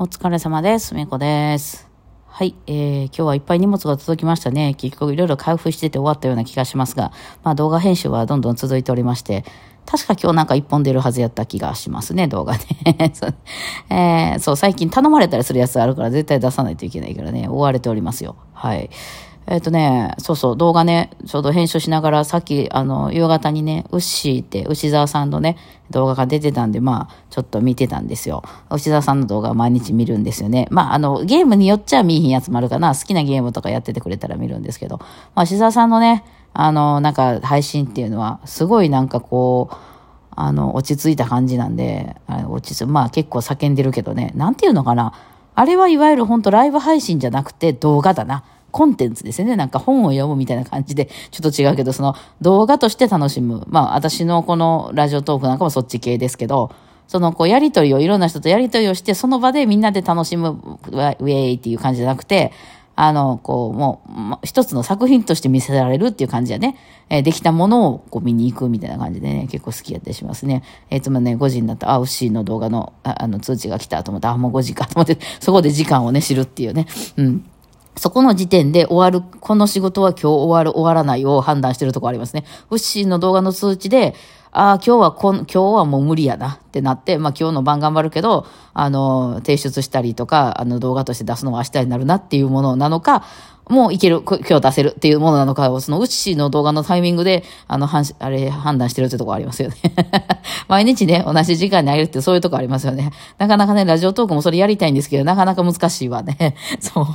お疲れ様です。めこです。はい、えー、今日はいっぱい荷物が届きましたね。結局いろいろ開封してて終わったような気がしますが、まあ動画編集はどんどん続いておりまして、確か今日なんか一本出るはずやった気がしますね、動画ね。えーそう、最近頼まれたりするやつあるから絶対出さないといけないからね、追われておりますよ。はい。えっ、とね、そうそう、動画ね、ちょうど編集しながら、さっき、あの、夕方にね、ウッシーって、牛沢さんのね、動画が出てたんで、まあ、ちょっと見てたんですよ。牛沢さんの動画毎日見るんですよね。まあ、あの、ゲームによっちゃ見えひんやつもあるかな。好きなゲームとかやっててくれたら見るんですけど、まあ、牛沢さんのね、あの、なんか、配信っていうのは、すごいなんかこう、あの、落ち着いた感じなんで、あ落ち着まあ結構叫んでるけどね、なんていうのかな。あれはいわゆる本当ライブ配信じゃなくて動画だな。コンテンツですね。なんか本を読むみたいな感じで、ちょっと違うけど、その動画として楽しむ。まあ私のこのラジオトークなんかもそっち系ですけど、そのこうやりとりをいろんな人とやりとりをして、その場でみんなで楽しむ、ウェイっていう感じじゃなくて、あの、こう、もう、一つの作品として見せられるっていう感じやね。えーできたものをこう見に行くみたいな感じでね、結構好きやったりしますね。えーいつもね、5時になったら、あ、ウッシーの動画の、ああの、通知が来たと思って、あ、もう5時かと思って、そこで時間をね、知るっていうね。うん。そこの時点で終わる、この仕事は今日終わる、終わらないを判断してるとこありますね。ウッシーの動画の通知で、ああ、今日はこん、今日はもう無理やなってなって、まあ今日の晩頑張るけど、あの、提出したりとか、あの動画として出すのは明日になるなっていうものなのか、もういける、今日出せるっていうものなのかを、そのウッシーの動画のタイミングで、あの、はんあれ、判断してるってとこありますよね。毎日ね、同じ時間にあげるってそういうとこありますよね。なかなかね、ラジオトークもそれやりたいんですけど、なかなか難しいわね。そう。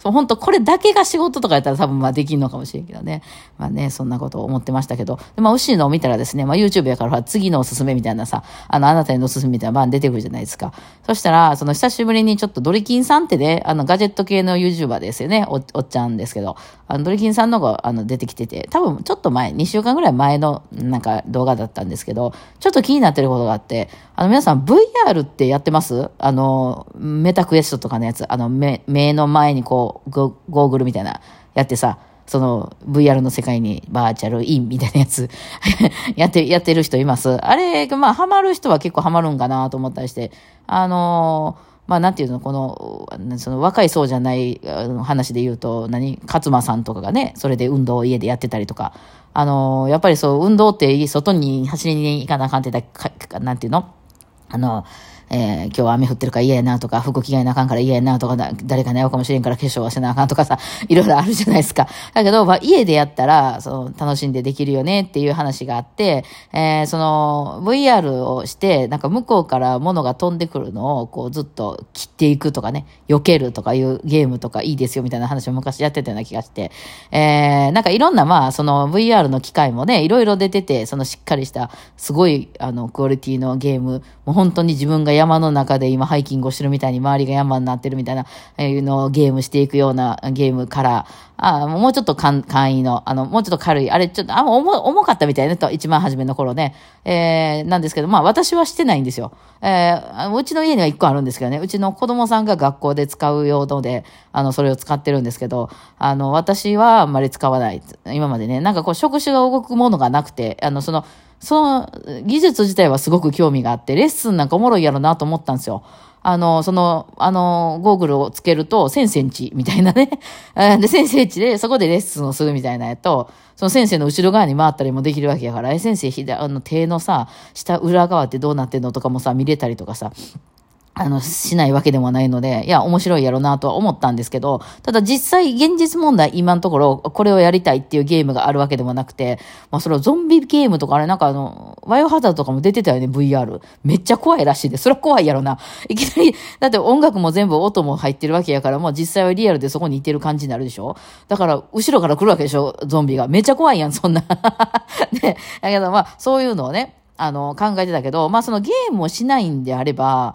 そう、本当これだけが仕事とかやったら多分まあできんのかもしれんけどね。まあね、そんなことを思ってましたけど。で、まあ、ウッシーのを見たらですね、まあ YouTube やから次のおすすめみたいなさ、あの、あなたへのおすすめみたいな番出てくるじゃないですか。そしたら、その久しぶりにちょっとドリキンさんってね、あの、ガジェット系の YouTuber ですよね。おおっちゃんですけど。あの、ドリキンさんのが、あの、出てきてて、多分ちょっと前、2週間ぐらい前の、なんか動画だったんですけど、ちょっと気になってることがあって、あの、皆さん VR ってやってます？あの、メタクエストとかのやつ、あの、目、目の前にこう、ゴゴーグルみたいな、やってさ、その VR の世界にバーチャルインみたいなやつ やって、やってる人います。あれ、まあ、ハマる人は結構ハマるんかなと思ったりして、あのーまあ、なんていうの、この、その若い層じゃない話で言うと、何、勝間さんとかがね、それで運動を家でやってたりとか、あのやっぱりそう、運動って外に走りに行かなあかんってだかなんていうの？あの、えー今日は雨降ってるから嫌やなとか、服着替えなあかんから嫌やなとか、誰かに会うかもしれんから化粧はしなあかんとかさ、いろいろあるじゃないですか。だけど、まあ、家でやったら、その、楽しんでできるよねっていう話があって、えーその、VR をして、なんか向こうから物が飛んでくるのを、こう、ずっと切っていくとかね、避けるとかいうゲームとかいいですよみたいな話を昔やってたような気がして、えーなんかいろんな、まあ、その VR の機械もね、いろいろ出てて、そのしっかりした、すごい、あの、クオリティのゲーム、もう本当に自分がや山の中で今ハイキングをしてるみたいに周りが山になってるみたいな、えーのゲームしていくようなゲームから、あもうちょっと簡易の、あの、もうちょっと軽い、あれちょっと、あ、重重かったみたいね、と、一番初めの頃ね。えーなんですけど、まあ私はしてないんですよ。えーうちの家には一個あるんですけどね、うちの子供さんが学校で使う用ので、あの、それを使ってるんですけど、あの、私はあんまり使わない。今までね、なんかこう、触手が動くものがなくて、あの、その、その技術自体はすごく興味があって、レッスンなんかおもろいやろなと思ったんですよ。あの、その、あの、ゴーグルをつけると、1000センチみたいなね。で、1000センチで、そこでレッスンをするみたいなやと、その先生の後ろ側に回ったりもできるわけやから、え、先生、ひだあの、手のさ、下、裏側ってどうなってんのとかもさ、見れたりとかさ、あの、しないわけでもないので、いや、面白いやろなとは思ったんですけど、ただ実際、現実問題、今のところ、これをやりたいっていうゲームがあるわけでもなくて、まあ、それはゾンビゲームとか、あれなんかあの、ワイオハザードとかも出てたよね、VR。めっちゃ怖いらしいで、それは怖いやろな。いきなり、だって音楽も全部音も入ってるわけやから、もう実際はリアルでそこにいてる感じになるでしょだから、後ろから来るわけでしょゾンビが。めっちゃ怖いやん、そんな。ね。だけど、まあ、そういうのをね、あの、考えてたけど、まあ、そのゲームをしないんであれば、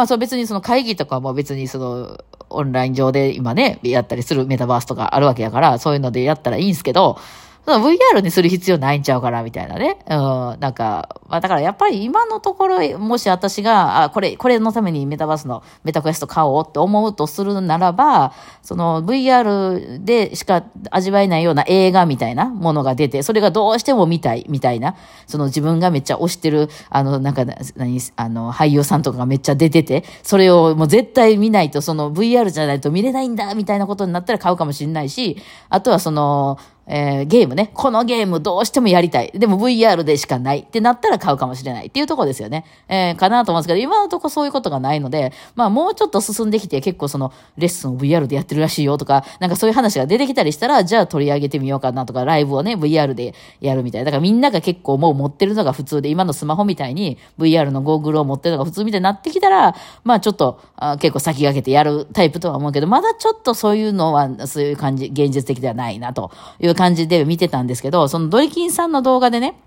まあそう別にその会議とかも別にそのオンライン上で今ね、やったりするメタバースとかあるわけやから、そういうのでやったらいいんですけど、VR にする必要ないんちゃうかな、みたいなね。うん。なんか、まあだからやっぱり今のところ、もし私が、あ、これ、これのためにメタバースのメタクエスト買おうって思うとするならば、その VR でしか味わえないような映画みたいなものが出て、それがどうしても見たい、みたいな、その自分がめっちゃ推してる、あの、なんか、何、あの、俳優さんとかがめっちゃ出てて、それをもう絶対見ないと、その VR じゃないと見れないんだ、みたいなことになったら買うかもしれないし、あとはその、えー、ゲームね。このゲームどうしてもやりたい。でも VR でしかないってなったら買うかもしれないっていうとこですよね。えー、かなと思うんですけど、今のところそういうことがないので、まあもうちょっと進んできて結構そのレッスンを VR でやってるらしいよとか、なんかそういう話が出てきたりしたら、じゃあ取り上げてみようかなとか、ライブをね、VR でやるみたいな。だからみんなが結構もう持ってるのが普通で、今のスマホみたいに VR のゴーグルを持ってるのが普通みたいになってきたら、まあちょっとあ結構先駆けてやるタイプとは思うけど、まだちょっとそういうのは、そういう感じ、現実的ではないなというう感じで見てたんですけど、そのドリキンさんの動画でね、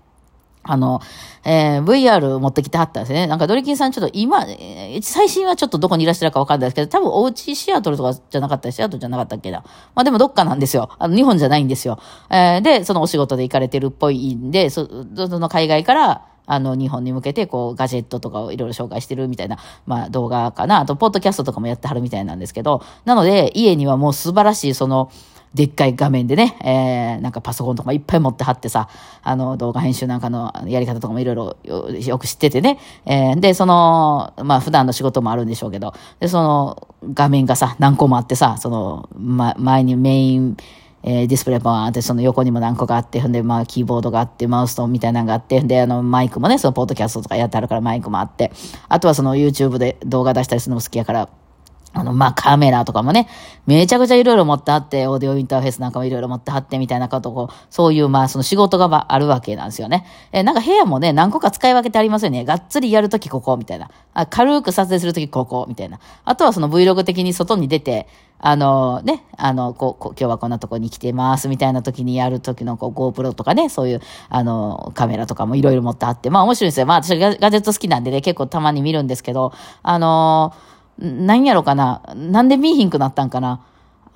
あの、えー、VR 持ってきてはったんですね。なんかドリキンさんちょっと今、えー、最新はちょっとどこにいらっしゃるかわかんないですけど、多分おうちシアトルとかじゃなかったシアトルじゃなかったっけな。まあでもどっかなんですよ。あの、日本じゃないんですよ。えー、で、そのお仕事で行かれてるっぽいんで、そ、その海外から、あの、日本に向けて、こう、ガジェットとかをいろいろ紹介してるみたいな、まあ、動画かな。あと、ポッドキャストとかもやってはるみたいなんですけど、なので、家にはもう素晴らしい、その、でっかい画面でね、えー、なんかパソコンとかいっぱい持ってはってさ、あの、動画編集なんかのやり方とかもいろいろよく知っててね、えー、で、その、まあ、普段の仕事もあるんでしょうけど、で、その、画面がさ、何個もあってさ、その、ま、前にメイン、えー、ディスプレイバーってその横にも何個かあって、ほんで、まあ、キーボードがあって、マウスとみたいなのがあって、で、あの、マイクもね、そのポッドキャストとかやってあるからマイクもあって、あとはその YouTube で動画出したりするのも好きやから、あの、まあ、カメラとかもね、めちゃくちゃいろいろ持ってあって、オーディオインターフェースなんかもいろいろ持ってはってみたいなことを、そういう、まあ、その仕事があるわけなんですよね。えなんか部屋もね、何個か使い分けてありますよね。がっつりやるときここ、みたいな。あ軽く撮影するときここ、みたいな。あとはその Vlog 的に外に出て、あのね、あの、こう、こ今日はこんなとこに来てます、みたいな時にやる時のこう GoPro とかね、そういう、あの、カメラとかもいろいろ持ってあって、まあ面白いですよ。まあ私ガガジェット好きなんでね、結構たまに見るんですけど、あのー何やろかな。なんで見えひんくなったんかな。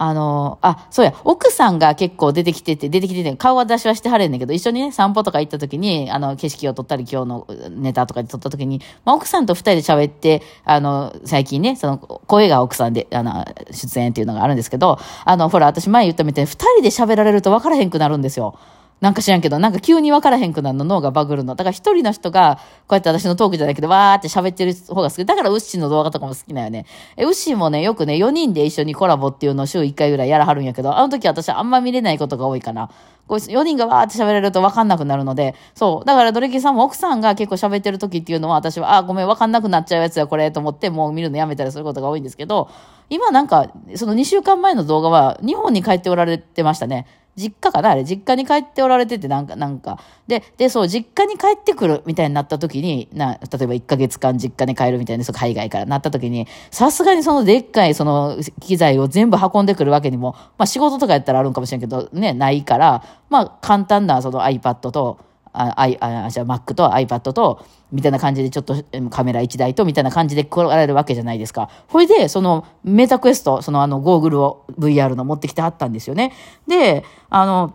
あの、あ、そうや、奥さんが結構出てきてて、出てきてて、顔は出しはしてはれんねんけど、一緒にね、散歩とか行った時に、あの、景色を撮ったり、今日のネタとかで撮った時に、まあ、奥さんと二人で喋って、あの、最近ね、その、声が奥さんで、あの、出演っていうのがあるんですけど、あの、ほら、私前言ったみたいに、二人で喋られると分からへんくなるんですよ。なんか知らんけど、なんか急に分からへんくなるの、脳がバグるの。だから一人の人が、こうやって私のトークじゃないけど、わーって喋ってる方が好き。だからウッシーの動画とかも好きなよね。え、ウッシーもね、よくね、4人で一緒にコラボっていうのを週1回ぐらいやらはるんやけど、あの時私あんま見れないことが多いかな。こう4人がわーって喋れると分かんなくなるので、そう。だからドレキさんも奥さんが結構喋ってる時っていうのは、私は、あ、ごめん、分かんなくなっちゃうやつや、これ、と思って、もう見るのやめたりすることが多いんですけど、今なんか、その2週間前の動画は、日本に帰っておられてましたね。実家かなあれ、実家に帰っておられてて、なんか、なんか。で、で、そう、実家に帰ってくるみたいになった時に、な、例えば1ヶ月間実家に帰るみたいな、そう、海外からなった時に、さすがにそのでっかい、その、機材を全部運んでくるわけにも、まあ仕事とかやったらあるんかもしれんけど、ね、ないから、まあ簡単なその iPad と、あ、あ、じゃあ Mac と iPad と、みたいな感じでちょっとカメラ1台と、みたいな感じで来られるわけじゃないですか。ほいで、そのメタクエスト、そのあのゴーグルを VR の持ってきてはったんですよね。で、あの、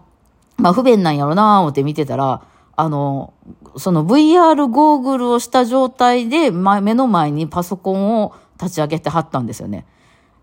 まあ不便なんやろなぁ思って見てたら、あの、その VR ゴーグルをした状態で、ま、目の前にパソコンを立ち上げてはったんですよね。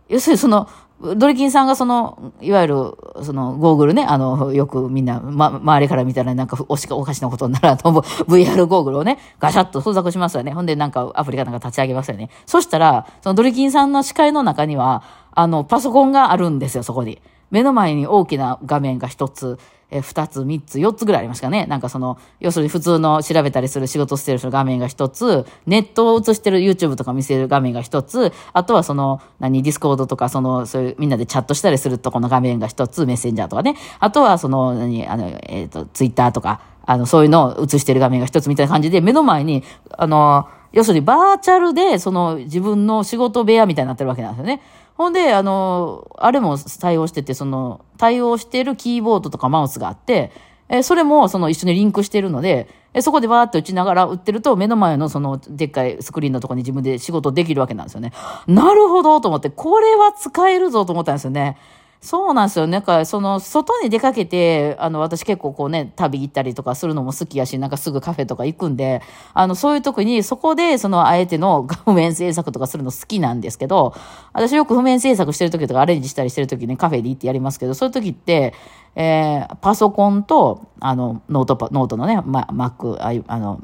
要するにその、ドリキンさんがその、いわゆる、その、ゴーグルね、あの、よくみんな、ま、周りから見たらなんかおしか、おかしなことになると思う。VR ゴーグルをね、ガシャッと装着しますよね。ほんでなんかアプリかなんか立ち上げますよね。そしたら、そのドリキンさんの視界の中には、あの、パソコンがあるんですよ、そこに。目の前に大きな画面が一つ、え二つ、三つ、四つぐらいありますかね。なんかその、要するに普通の調べたりする仕事してる画面が一つ、ネットを映してる YouTube とか見せる画面が一つ、あとはその、何、ディスコードとか、その、そういうみんなでチャットしたりするとこの画面が一つ、メッセンジャーとかね。あとはその、何、あの、えっ、ー、と、ツイッターとか、あの、そういうのを映してる画面が一つみたいな感じで、目の前に、あの、要するにバーチャルで、その自分の仕事部屋みたいになってるわけなんですよね。ほんで、あの、あれも対応してて、その、対応してるキーボードとかマウスがあって、えそれもその一緒にリンクしてるので、えそこでわーって打ちながら打ってると、目の前のそのでっかいスクリーンのとこに自分で仕事できるわけなんですよね。なるほどと思って、これは使えるぞと思ったんですよね。そうなんですよ。なんか、その、外に出かけて、あの、私結構こうね、旅行ったりとかするのも好きやし、なんかすぐカフェとか行くんで、あの、そういう時に、そこで、その、あえての譜面制作とかするの好きなんですけど、私よく譜面制作してる時とかアレンジしたりしてる時にカフェで行ってやりますけど、そういう時って、えー、パソコンと、あの、ノートパ、ノートのね、ま、Mac、あの、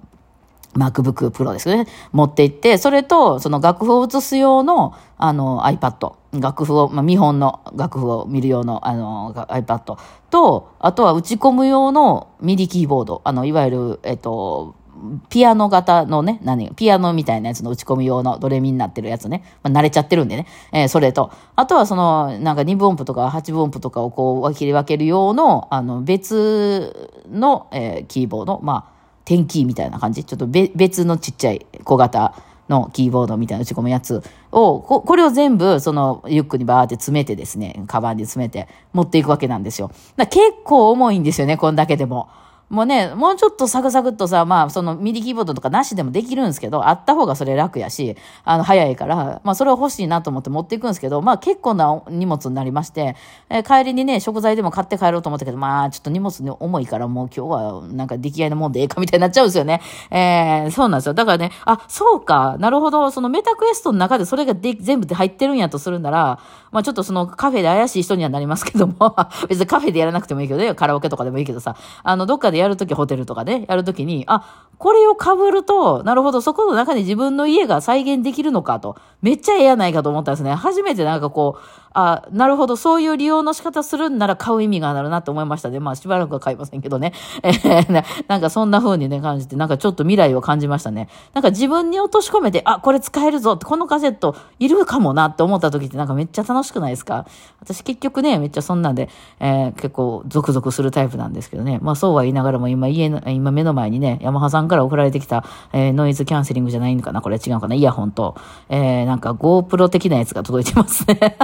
MacBook Pro ですね。持って行って、それと、その楽譜を映す用の、あの、iPad。楽譜を、まあ、見本の楽譜を見る用の、あの、iPad と、あとは打ち込む用の MIDI キーボード。あの、いわゆる、えっと、ピアノ型のね、何、ピアノみたいなやつの打ち込み用のドレミになってるやつね。まあ、慣れちゃってるんでね。えー、それと、あとはその、なんか2分音符とか8分音符とかをこう切り分ける用の、あの、別の、えー、キーボード。まあ、テンキーみたいな感じ？ちょっと別のちっちゃい小型のキーボードみたいな打ち込むやつを、ここれを全部、その、リュックにバーって詰めてですね、カバンに詰めて持っていくわけなんですよ。結構重いんですよね、こんだけでも。もうね、もうちょっとサクサクっとさ、まあ、そのミディキーボードとかなしでもできるんですけど、あった方がそれ楽やし、あの、早いから、まあ、それは欲しいなと思って持っていくんですけど、まあ、結構な荷物になりまして、えー、帰りにね、食材でも買って帰ろうと思ったけど、まあ、ちょっと荷物に重いから、もう今日は、なんか出来合いのもんでええかみたいになっちゃうんですよね。えー、そうなんですよ。だからね、あ、そうか、なるほど、そのメタクエストの中でそれがで全部で入ってるんやとするなら、まあ、ちょっとそのカフェで怪しい人にはなりますけども、別にカフェでやらなくてもいいけどね、カラオケとかでもいいけどさ、あの、どっかででやるときホテルとかかね、やるときに、あ、これを被ると、なるほど、そこの中に自分の家が再現できるのかと、めっちゃええやないかと思ったんですね。初めてなんかこう、あ、なるほど、そういう利用の仕方するんなら買う意味があるなと思いましたね。まあ、しばらくは買いませんけどね。えー、なんかそんな風にね、感じて、なんかちょっと未来を感じましたね。なんか自分に落とし込めて、あ、これ使えるぞって、このカセットいるかもなって思った時ってなんかめっちゃ楽しくないですか？私結局ね、めっちゃそんなんで、えー、結構ゾクゾクするタイプなんですけどね。まあそうは言いながらも今家の、今目の前にね、ヤマハさんから送られてきた、えー、ノイズキャンセリングじゃないのかな？これ違うかな？イヤホンと、えー、なんか GoPro 的なやつが届いてますね。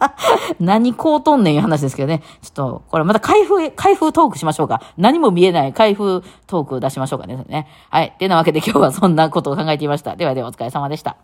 何こうとんねんいう話ですけどね。ちょっと、これまた開封、開封トークしましょうか。何も見えない開封トーク出しましょうかね。ねはい。てなわけで今日はそんなことを考えていました。ではではお疲れ様でした。